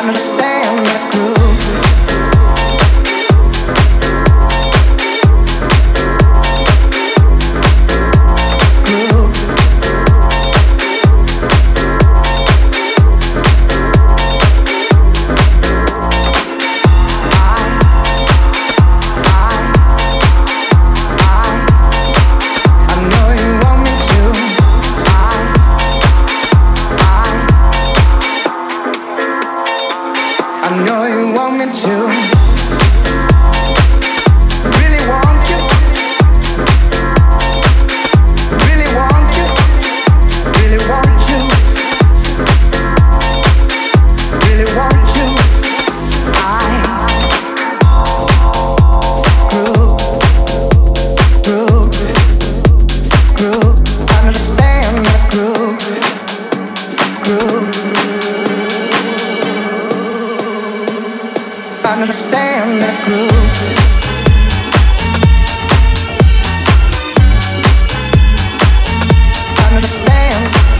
understand that's cruel. you. understand this groove. Understand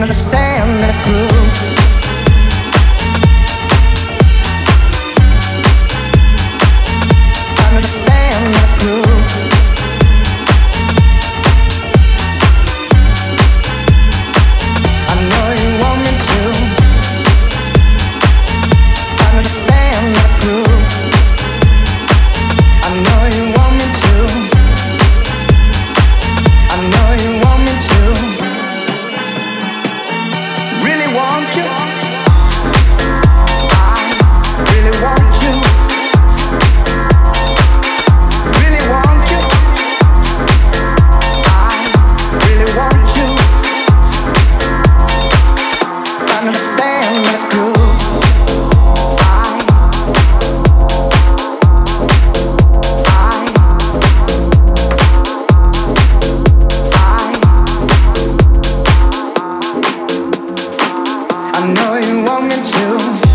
understand this groove I know you want me to.